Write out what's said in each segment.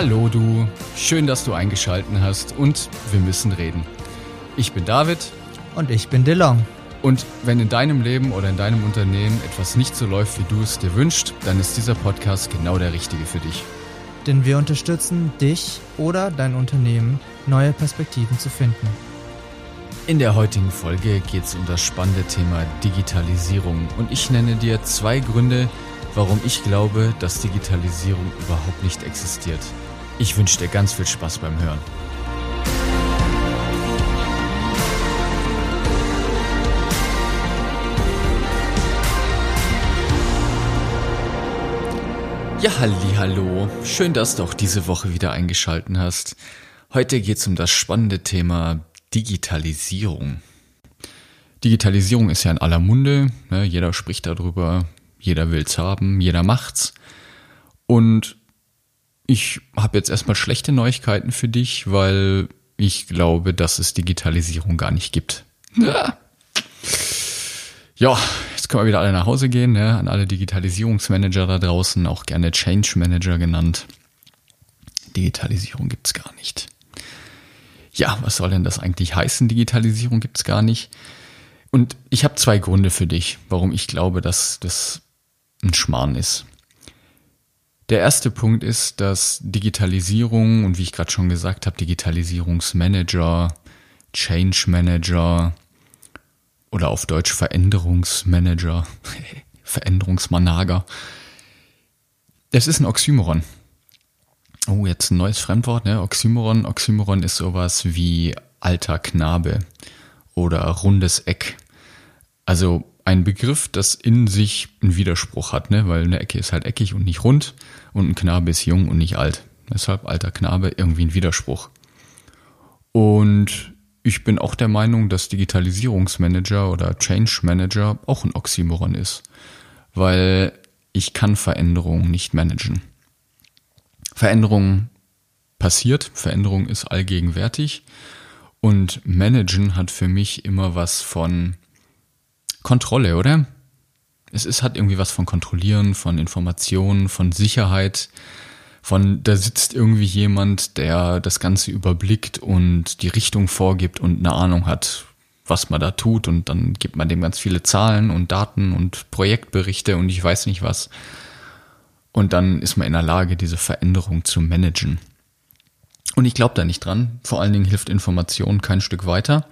Hallo du, schön, dass du eingeschalten hast und wir müssen reden. Ich bin David Und ich bin DeLong. und wenn in deinem Leben oder in deinem Unternehmen etwas nicht so läuft, wie du es dir wünschst, dann ist dieser Podcast genau der richtige für dich. Denn wir unterstützen dich oder dein Unternehmen, neue Perspektiven zu finden. In der heutigen Folge geht es um das spannende Thema Digitalisierung und ich nenne dir zwei Gründe, warum ich glaube, dass Digitalisierung überhaupt nicht existiert. Ich wünsche dir ganz viel Spaß beim Hören. Ja, halli, hallo. Schön, dass du auch diese Woche wieder eingeschalten hast. Heute geht es um das spannende Thema Digitalisierung. Digitalisierung ist ja in aller Munde, ne? jeder spricht darüber, jeder will's haben, jeder macht's. Und ich habe jetzt erstmal schlechte Neuigkeiten für dich, weil ich glaube, dass es Digitalisierung gar nicht gibt. Ja, ja jetzt können wir wieder alle nach Hause gehen, ne? an alle Digitalisierungsmanager da draußen, auch gerne Change Manager genannt. Digitalisierung gibt's gar nicht. Ja, was soll denn das eigentlich heißen? Digitalisierung gibt's gar nicht. Und ich habe zwei Gründe für dich, warum ich glaube, dass das ein Schmarrn ist. Der erste Punkt ist, dass Digitalisierung und wie ich gerade schon gesagt habe, Digitalisierungsmanager, Change Manager oder auf Deutsch Veränderungsmanager, Veränderungsmanager, das ist ein Oxymoron. Oh, jetzt ein neues Fremdwort, ne? Oxymoron. Oxymoron ist sowas wie alter Knabe oder rundes Eck. Also ein Begriff, das in sich einen Widerspruch hat, ne? weil eine Ecke ist halt eckig und nicht rund und ein Knabe ist jung und nicht alt. Deshalb alter Knabe irgendwie ein Widerspruch. Und ich bin auch der Meinung, dass Digitalisierungsmanager oder Change Manager auch ein Oxymoron ist, weil ich kann Veränderungen nicht managen. Veränderung passiert, Veränderung ist allgegenwärtig und managen hat für mich immer was von Kontrolle, oder? Es ist, hat irgendwie was von Kontrollieren, von Informationen, von Sicherheit, von da sitzt irgendwie jemand, der das Ganze überblickt und die Richtung vorgibt und eine Ahnung hat, was man da tut und dann gibt man dem ganz viele Zahlen und Daten und Projektberichte und ich weiß nicht was. Und dann ist man in der Lage, diese Veränderung zu managen. Und ich glaube da nicht dran. Vor allen Dingen hilft Information kein Stück weiter,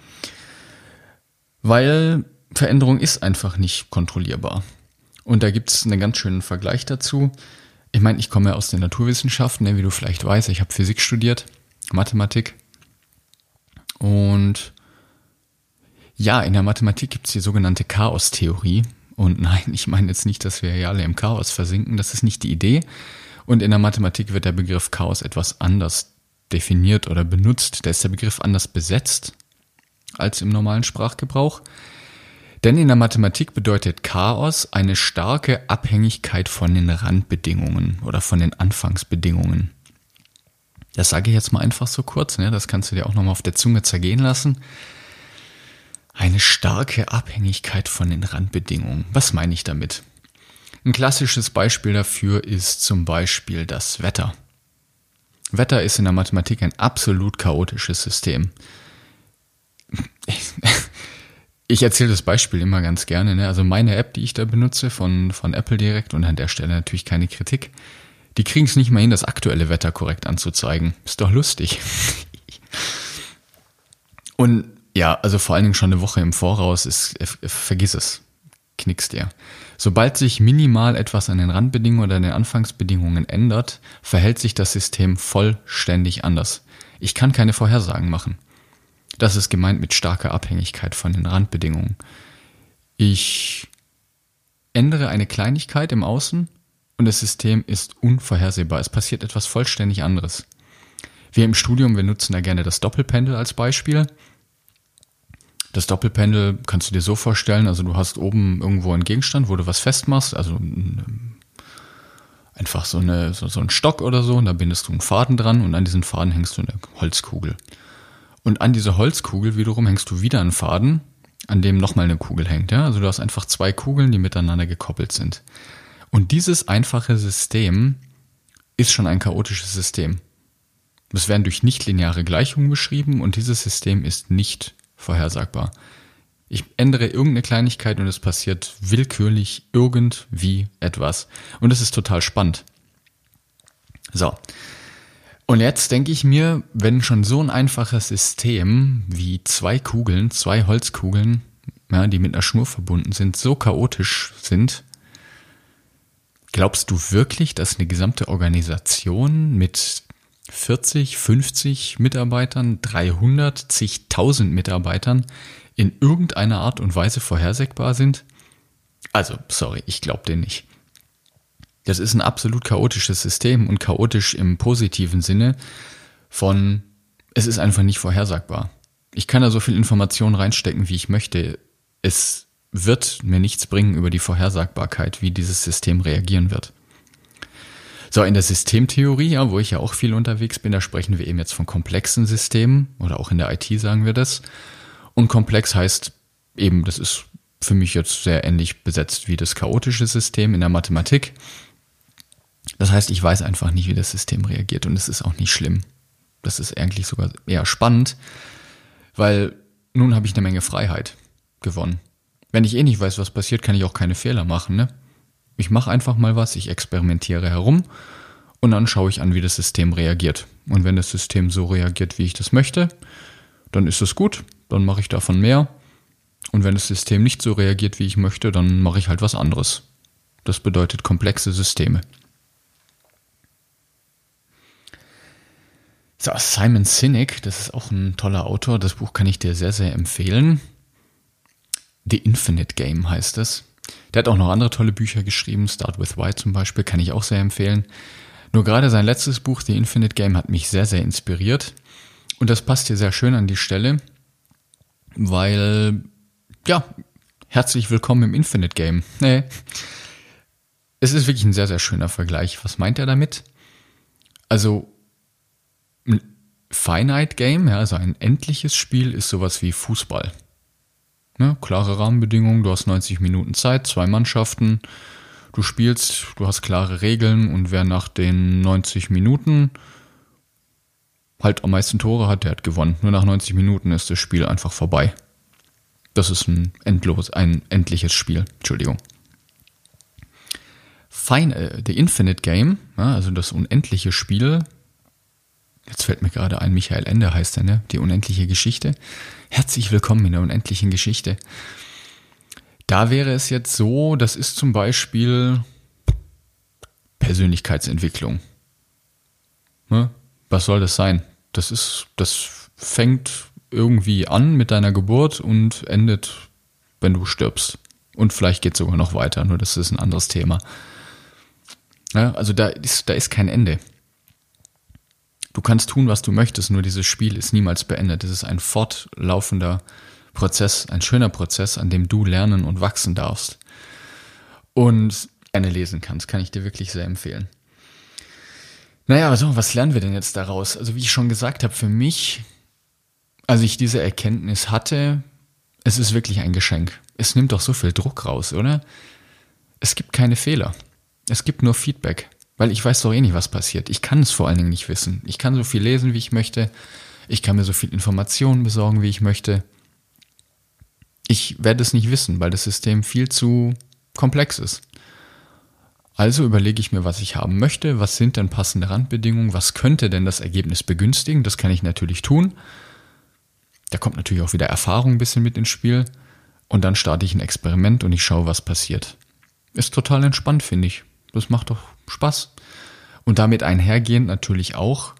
weil Veränderung ist einfach nicht kontrollierbar. Und da gibt's einen ganz schönen Vergleich dazu. Ich meine, ich komme ja aus den Naturwissenschaften, ne, wie du vielleicht weißt. Ich habe Physik studiert, Mathematik. Und ja, in der Mathematik gibt's die sogenannte Chaostheorie. Und nein, ich meine jetzt nicht, dass wir ja alle im Chaos versinken. Das ist nicht die Idee. Und in der Mathematik wird der Begriff Chaos etwas anders definiert oder benutzt. Da ist der Begriff anders besetzt als im normalen Sprachgebrauch. Denn in der Mathematik bedeutet Chaos eine starke Abhängigkeit von den Randbedingungen oder von den Anfangsbedingungen. Das sage ich jetzt mal einfach so kurz, ne? das kannst du dir auch nochmal auf der Zunge zergehen lassen. Eine starke Abhängigkeit von den Randbedingungen. Was meine ich damit? Ein klassisches Beispiel dafür ist zum Beispiel das Wetter. Wetter ist in der Mathematik ein absolut chaotisches System. Ich erzähle das Beispiel immer ganz gerne. Ne? Also meine App, die ich da benutze von, von Apple direkt und an der Stelle natürlich keine Kritik, die kriegen es nicht mal hin, das aktuelle Wetter korrekt anzuzeigen. Ist doch lustig. und ja, also vor allen Dingen schon eine Woche im Voraus ist, vergiss es. Knickst dir. Sobald sich minimal etwas an den Randbedingungen oder den Anfangsbedingungen ändert, verhält sich das System vollständig anders. Ich kann keine Vorhersagen machen. Das ist gemeint mit starker Abhängigkeit von den Randbedingungen. Ich ändere eine Kleinigkeit im Außen und das System ist unvorhersehbar. Es passiert etwas vollständig anderes. Wir im Studium, wir nutzen da gerne das Doppelpendel als Beispiel. Das Doppelpendel kannst du dir so vorstellen, also du hast oben irgendwo einen Gegenstand, wo du was festmachst, also einfach so, eine, so, so ein Stock oder so, und da bindest du einen Faden dran und an diesen Faden hängst du eine Holzkugel. Und an dieser Holzkugel wiederum hängst du wieder einen Faden, an dem nochmal eine Kugel hängt. Ja? Also du hast einfach zwei Kugeln, die miteinander gekoppelt sind. Und dieses einfache System ist schon ein chaotisches System. Das werden durch nichtlineare Gleichungen beschrieben und dieses System ist nicht vorhersagbar. Ich ändere irgendeine Kleinigkeit und es passiert willkürlich irgendwie etwas. Und das ist total spannend. So. Und jetzt denke ich mir, wenn schon so ein einfaches System wie zwei Kugeln, zwei Holzkugeln, ja, die mit einer Schnur verbunden sind, so chaotisch sind, glaubst du wirklich, dass eine gesamte Organisation mit 40, 50 Mitarbeitern, 300, zigtausend Mitarbeitern in irgendeiner Art und Weise vorhersagbar sind? Also, sorry, ich glaube den nicht. Das ist ein absolut chaotisches System und chaotisch im positiven Sinne von, es ist einfach nicht vorhersagbar. Ich kann da so viel Information reinstecken, wie ich möchte. Es wird mir nichts bringen über die Vorhersagbarkeit, wie dieses System reagieren wird. So, in der Systemtheorie, ja, wo ich ja auch viel unterwegs bin, da sprechen wir eben jetzt von komplexen Systemen oder auch in der IT sagen wir das. Und komplex heißt eben, das ist für mich jetzt sehr ähnlich besetzt wie das chaotische System in der Mathematik. Das heißt, ich weiß einfach nicht, wie das System reagiert und es ist auch nicht schlimm. Das ist eigentlich sogar eher spannend, weil nun habe ich eine Menge Freiheit gewonnen. Wenn ich eh nicht weiß, was passiert, kann ich auch keine Fehler machen. Ne? Ich mache einfach mal was, ich experimentiere herum und dann schaue ich an, wie das System reagiert. Und wenn das System so reagiert, wie ich das möchte, dann ist es gut dann mache ich davon mehr. Und wenn das System nicht so reagiert, wie ich möchte, dann mache ich halt was anderes. Das bedeutet komplexe Systeme. So, Simon Sinek, das ist auch ein toller Autor. Das Buch kann ich dir sehr, sehr empfehlen. The Infinite Game heißt es. Der hat auch noch andere tolle Bücher geschrieben. Start with Why zum Beispiel kann ich auch sehr empfehlen. Nur gerade sein letztes Buch, The Infinite Game, hat mich sehr, sehr inspiriert. Und das passt hier sehr schön an die Stelle weil, ja, herzlich willkommen im Infinite Game. Nee. Es ist wirklich ein sehr, sehr schöner Vergleich. Was meint er damit? Also, ein Finite Game, ja, also ein endliches Spiel, ist sowas wie Fußball. Ne, klare Rahmenbedingungen, du hast 90 Minuten Zeit, zwei Mannschaften, du spielst, du hast klare Regeln und wer nach den 90 Minuten halt am meisten Tore hat, der hat gewonnen. Nur nach 90 Minuten ist das Spiel einfach vorbei. Das ist ein endlos, ein endliches Spiel. Entschuldigung. Fine, äh, The Infinite Game, ja, also das unendliche Spiel. Jetzt fällt mir gerade ein, Michael Ende heißt er, ne? Die unendliche Geschichte. Herzlich willkommen in der unendlichen Geschichte. Da wäre es jetzt so, das ist zum Beispiel Persönlichkeitsentwicklung. Ne? was soll das sein? Das ist, das fängt irgendwie an mit deiner Geburt und endet, wenn du stirbst. Und vielleicht geht es sogar noch weiter, nur das ist ein anderes Thema. Ja, also da ist, da ist kein Ende. Du kannst tun, was du möchtest, nur dieses Spiel ist niemals beendet. Es ist ein fortlaufender Prozess, ein schöner Prozess, an dem du lernen und wachsen darfst. Und gerne lesen kannst, kann ich dir wirklich sehr empfehlen. Naja, also was lernen wir denn jetzt daraus? Also wie ich schon gesagt habe, für mich, als ich diese Erkenntnis hatte, es ist wirklich ein Geschenk. Es nimmt doch so viel Druck raus, oder? Es gibt keine Fehler. Es gibt nur Feedback, weil ich weiß doch eh nicht, was passiert. Ich kann es vor allen Dingen nicht wissen. Ich kann so viel lesen, wie ich möchte. Ich kann mir so viel Informationen besorgen, wie ich möchte. Ich werde es nicht wissen, weil das System viel zu komplex ist. Also überlege ich mir, was ich haben möchte, was sind denn passende Randbedingungen, was könnte denn das Ergebnis begünstigen, das kann ich natürlich tun. Da kommt natürlich auch wieder Erfahrung ein bisschen mit ins Spiel und dann starte ich ein Experiment und ich schaue, was passiert. Ist total entspannt, finde ich. Das macht doch Spaß. Und damit einhergehend natürlich auch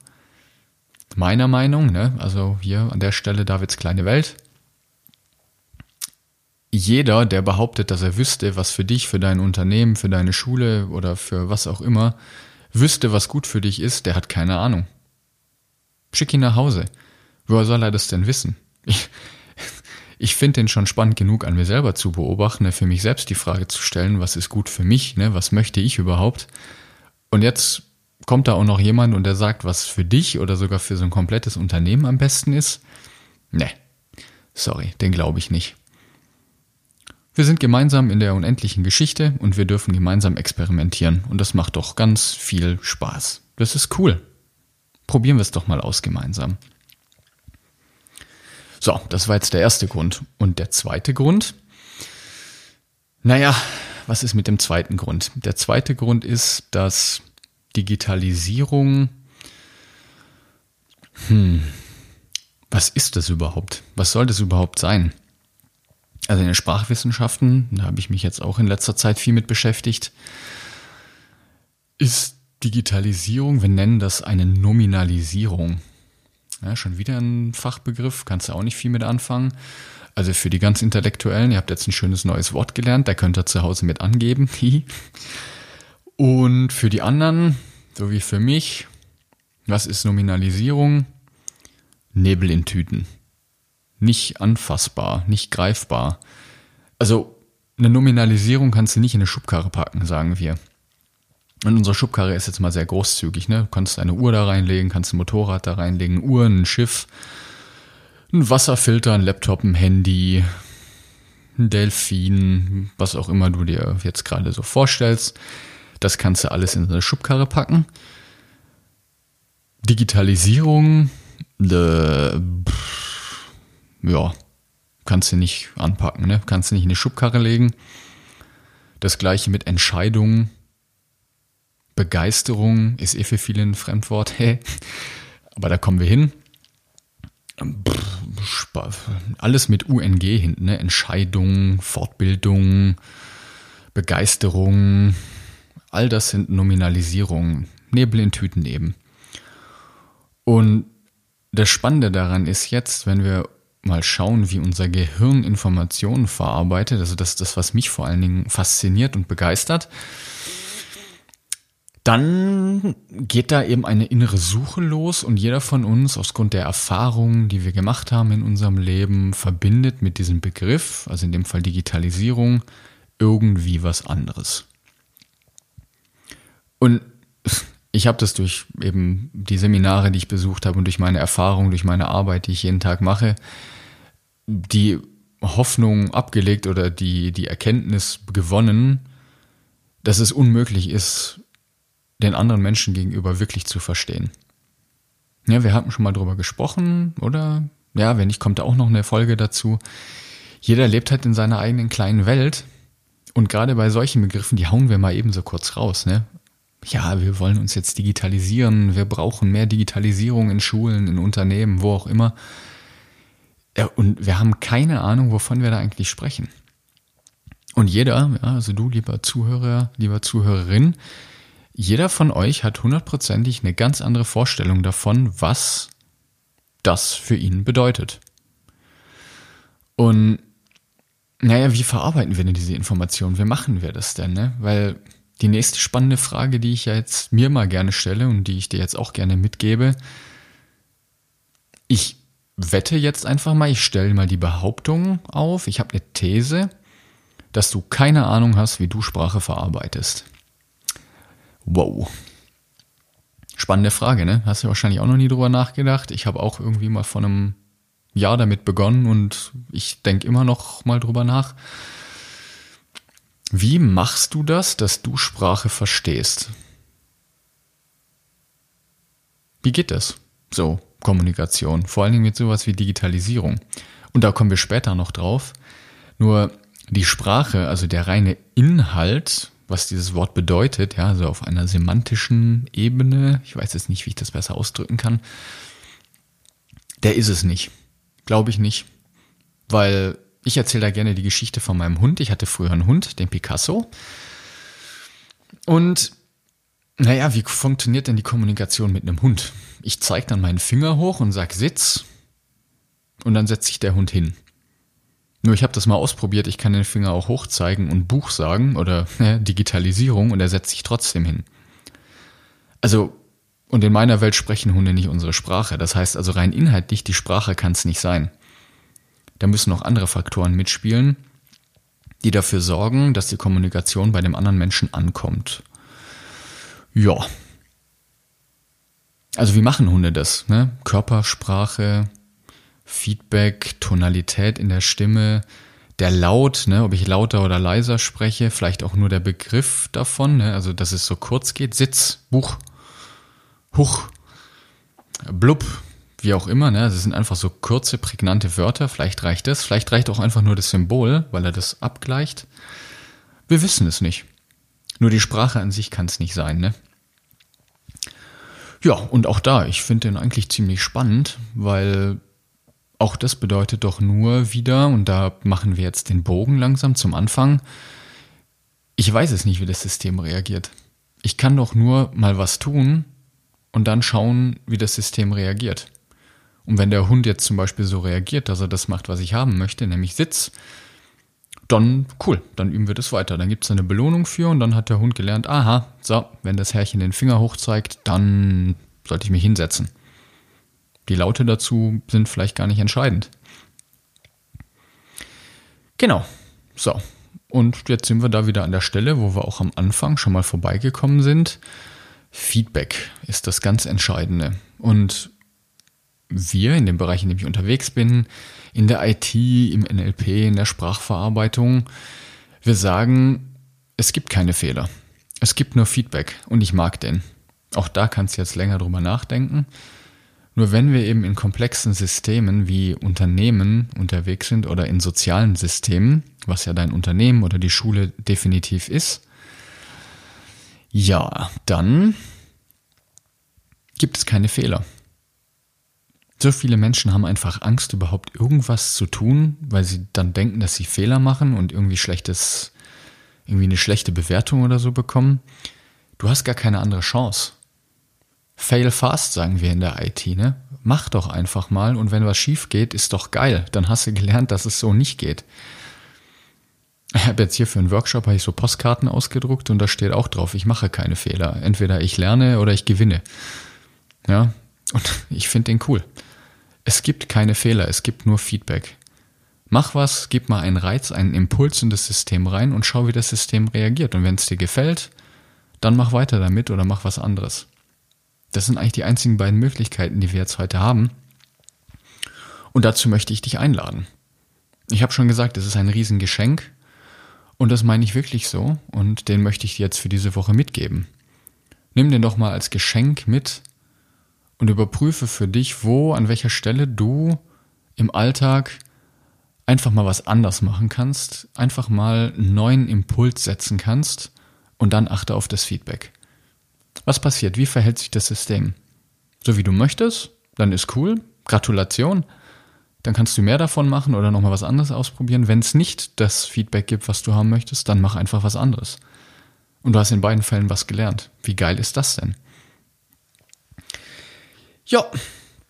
meiner Meinung, ne, also hier an der Stelle Davids kleine Welt, jeder, der behauptet, dass er wüsste, was für dich, für dein Unternehmen, für deine Schule oder für was auch immer, wüsste, was gut für dich ist, der hat keine Ahnung. Schick ihn nach Hause. Woher soll er das denn wissen? Ich, ich finde den schon spannend genug, an mir selber zu beobachten, ne, für mich selbst die Frage zu stellen, was ist gut für mich, ne, was möchte ich überhaupt? Und jetzt kommt da auch noch jemand und der sagt, was für dich oder sogar für so ein komplettes Unternehmen am besten ist? Ne, sorry, den glaube ich nicht. Wir sind gemeinsam in der unendlichen Geschichte und wir dürfen gemeinsam experimentieren und das macht doch ganz viel Spaß. Das ist cool. Probieren wir es doch mal aus gemeinsam. So, das war jetzt der erste Grund. Und der zweite Grund? Naja, was ist mit dem zweiten Grund? Der zweite Grund ist, dass Digitalisierung, hm, was ist das überhaupt? Was soll das überhaupt sein? Also in den Sprachwissenschaften, da habe ich mich jetzt auch in letzter Zeit viel mit beschäftigt, ist Digitalisierung, wir nennen das eine Nominalisierung. Ja, schon wieder ein Fachbegriff, kannst du auch nicht viel mit anfangen. Also für die ganz Intellektuellen, ihr habt jetzt ein schönes neues Wort gelernt, da könnt ihr zu Hause mit angeben. Und für die anderen, so wie für mich, was ist Nominalisierung? Nebel in Tüten. Nicht anfassbar, nicht greifbar. Also eine Nominalisierung kannst du nicht in eine Schubkarre packen, sagen wir. Und unsere Schubkarre ist jetzt mal sehr großzügig. Ne? Du kannst eine Uhr da reinlegen, kannst ein Motorrad da reinlegen, Uhren, ein Schiff, ein Wasserfilter, ein Laptop, ein Handy, ein Delfin, was auch immer du dir jetzt gerade so vorstellst. Das kannst du alles in eine Schubkarre packen. Digitalisierung, äh, ja, kannst du nicht anpacken, ne? Kannst du nicht in die Schubkarre legen. Das gleiche mit Entscheidungen. Begeisterung ist eh für viele ein Fremdwort, hey. Aber da kommen wir hin. Alles mit UNG hinten, ne? Entscheidung, Fortbildung, Begeisterung, all das sind Nominalisierungen. Nebel in Tüten eben. Und das Spannende daran ist jetzt, wenn wir mal schauen, wie unser Gehirn Informationen verarbeitet, also das ist das, was mich vor allen Dingen fasziniert und begeistert, dann geht da eben eine innere Suche los und jeder von uns, aus der Erfahrungen, die wir gemacht haben in unserem Leben, verbindet mit diesem Begriff, also in dem Fall Digitalisierung, irgendwie was anderes. Und ich habe das durch eben die Seminare, die ich besucht habe und durch meine Erfahrungen, durch meine Arbeit, die ich jeden Tag mache, die Hoffnung abgelegt oder die, die Erkenntnis gewonnen, dass es unmöglich ist, den anderen Menschen gegenüber wirklich zu verstehen. Ja, wir hatten schon mal drüber gesprochen, oder? Ja, wenn nicht, kommt da auch noch eine Folge dazu. Jeder lebt halt in seiner eigenen kleinen Welt. Und gerade bei solchen Begriffen, die hauen wir mal eben so kurz raus, ne? Ja, wir wollen uns jetzt digitalisieren, wir brauchen mehr Digitalisierung in Schulen, in Unternehmen, wo auch immer. Ja, und wir haben keine Ahnung, wovon wir da eigentlich sprechen. Und jeder, ja, also du, lieber Zuhörer, lieber Zuhörerin, jeder von euch hat hundertprozentig eine ganz andere Vorstellung davon, was das für ihn bedeutet. Und naja, wie verarbeiten wir denn diese Informationen? Wie machen wir das denn? Ne? Weil die nächste spannende Frage, die ich ja jetzt mir mal gerne stelle und die ich dir jetzt auch gerne mitgebe, ich wette jetzt einfach mal, ich stelle mal die Behauptung auf, ich habe eine These, dass du keine Ahnung hast, wie du Sprache verarbeitest. Wow. Spannende Frage, ne? Hast du wahrscheinlich auch noch nie drüber nachgedacht. Ich habe auch irgendwie mal vor einem Jahr damit begonnen und ich denke immer noch mal drüber nach. Wie machst du das, dass du Sprache verstehst? Wie geht das? So, Kommunikation. Vor allen Dingen mit sowas wie Digitalisierung. Und da kommen wir später noch drauf. Nur die Sprache, also der reine Inhalt was dieses Wort bedeutet, ja, also auf einer semantischen Ebene, ich weiß jetzt nicht, wie ich das besser ausdrücken kann, der ist es nicht. Glaube ich nicht. Weil ich erzähle da gerne die Geschichte von meinem Hund. Ich hatte früher einen Hund, den Picasso. Und naja, wie funktioniert denn die Kommunikation mit einem Hund? Ich zeige dann meinen Finger hoch und sag Sitz und dann setzt sich der Hund hin. Nur ich habe das mal ausprobiert, ich kann den Finger auch hochzeigen und Buch sagen oder äh, Digitalisierung und er setzt sich trotzdem hin. Also, und in meiner Welt sprechen Hunde nicht unsere Sprache. Das heißt also rein inhaltlich, die Sprache kann es nicht sein. Da müssen noch andere Faktoren mitspielen, die dafür sorgen, dass die Kommunikation bei dem anderen Menschen ankommt. Ja. Also wie machen Hunde das? Ne? Körpersprache, Feedback, Tonalität in der Stimme, der Laut, ne, ob ich lauter oder leiser spreche, vielleicht auch nur der Begriff davon, ne, also dass es so kurz geht, Sitz, Buch, Huch, blub, wie auch immer, ne? Das sind einfach so kurze, prägnante Wörter. Vielleicht reicht das. Vielleicht reicht auch einfach nur das Symbol, weil er das abgleicht. Wir wissen es nicht. Nur die Sprache an sich kann es nicht sein, ne? Ja, und auch da, ich finde den eigentlich ziemlich spannend, weil auch das bedeutet doch nur wieder, und da machen wir jetzt den Bogen langsam zum Anfang, ich weiß es nicht, wie das System reagiert. Ich kann doch nur mal was tun und dann schauen, wie das System reagiert. Und wenn der Hund jetzt zum Beispiel so reagiert, dass er das macht, was ich haben möchte, nämlich Sitz, dann cool, dann üben wir das weiter. Dann gibt es eine Belohnung für und dann hat der Hund gelernt, aha, so, wenn das Herrchen den Finger hoch zeigt, dann sollte ich mich hinsetzen. Die Laute dazu sind vielleicht gar nicht entscheidend. Genau, so. Und jetzt sind wir da wieder an der Stelle, wo wir auch am Anfang schon mal vorbeigekommen sind. Feedback ist das ganz Entscheidende. Und wir in dem Bereich, in dem ich unterwegs bin, in der IT, im NLP, in der Sprachverarbeitung, wir sagen, es gibt keine Fehler. Es gibt nur Feedback und ich mag den. Auch da kannst du jetzt länger drüber nachdenken. Nur wenn wir eben in komplexen Systemen wie Unternehmen unterwegs sind oder in sozialen Systemen, was ja dein Unternehmen oder die Schule definitiv ist, ja, dann gibt es keine Fehler. So viele Menschen haben einfach Angst, überhaupt irgendwas zu tun, weil sie dann denken, dass sie Fehler machen und irgendwie schlechtes, irgendwie eine schlechte Bewertung oder so bekommen. Du hast gar keine andere Chance. Fail fast, sagen wir in der IT, ne? Mach doch einfach mal und wenn was schief geht, ist doch geil. Dann hast du gelernt, dass es so nicht geht. Ich habe jetzt hier für einen Workshop habe ich so Postkarten ausgedruckt und da steht auch drauf, ich mache keine Fehler. Entweder ich lerne oder ich gewinne. Ja, und ich finde den cool. Es gibt keine Fehler, es gibt nur Feedback. Mach was, gib mal einen Reiz, einen Impuls in das System rein und schau, wie das System reagiert. Und wenn es dir gefällt, dann mach weiter damit oder mach was anderes. Das sind eigentlich die einzigen beiden Möglichkeiten, die wir jetzt heute haben. Und dazu möchte ich dich einladen. Ich habe schon gesagt, es ist ein Riesengeschenk und das meine ich wirklich so und den möchte ich dir jetzt für diese Woche mitgeben. Nimm den doch mal als Geschenk mit und überprüfe für dich, wo, an welcher Stelle du im Alltag einfach mal was anders machen kannst, einfach mal einen neuen Impuls setzen kannst und dann achte auf das Feedback. Was passiert? Wie verhält sich das System? So wie du möchtest, dann ist cool. Gratulation. Dann kannst du mehr davon machen oder nochmal was anderes ausprobieren. Wenn es nicht das Feedback gibt, was du haben möchtest, dann mach einfach was anderes. Und du hast in beiden Fällen was gelernt. Wie geil ist das denn? Ja,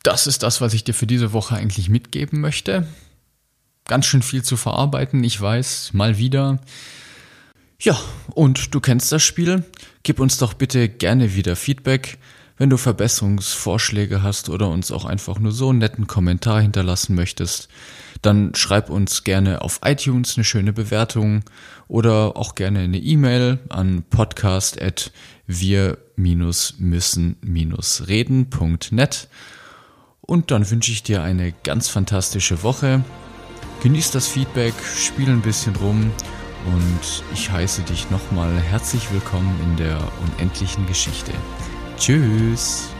das ist das, was ich dir für diese Woche eigentlich mitgeben möchte. Ganz schön viel zu verarbeiten, ich weiß, mal wieder. Ja, und du kennst das Spiel. Gib uns doch bitte gerne wieder Feedback, wenn du Verbesserungsvorschläge hast oder uns auch einfach nur so einen netten Kommentar hinterlassen möchtest. Dann schreib uns gerne auf iTunes eine schöne Bewertung oder auch gerne eine E-Mail an podcast@wir-müssen-reden.net. Und dann wünsche ich dir eine ganz fantastische Woche. Genieß das Feedback, spiel ein bisschen rum und ich heiße dich nochmal herzlich willkommen in der unendlichen Geschichte. Tschüss!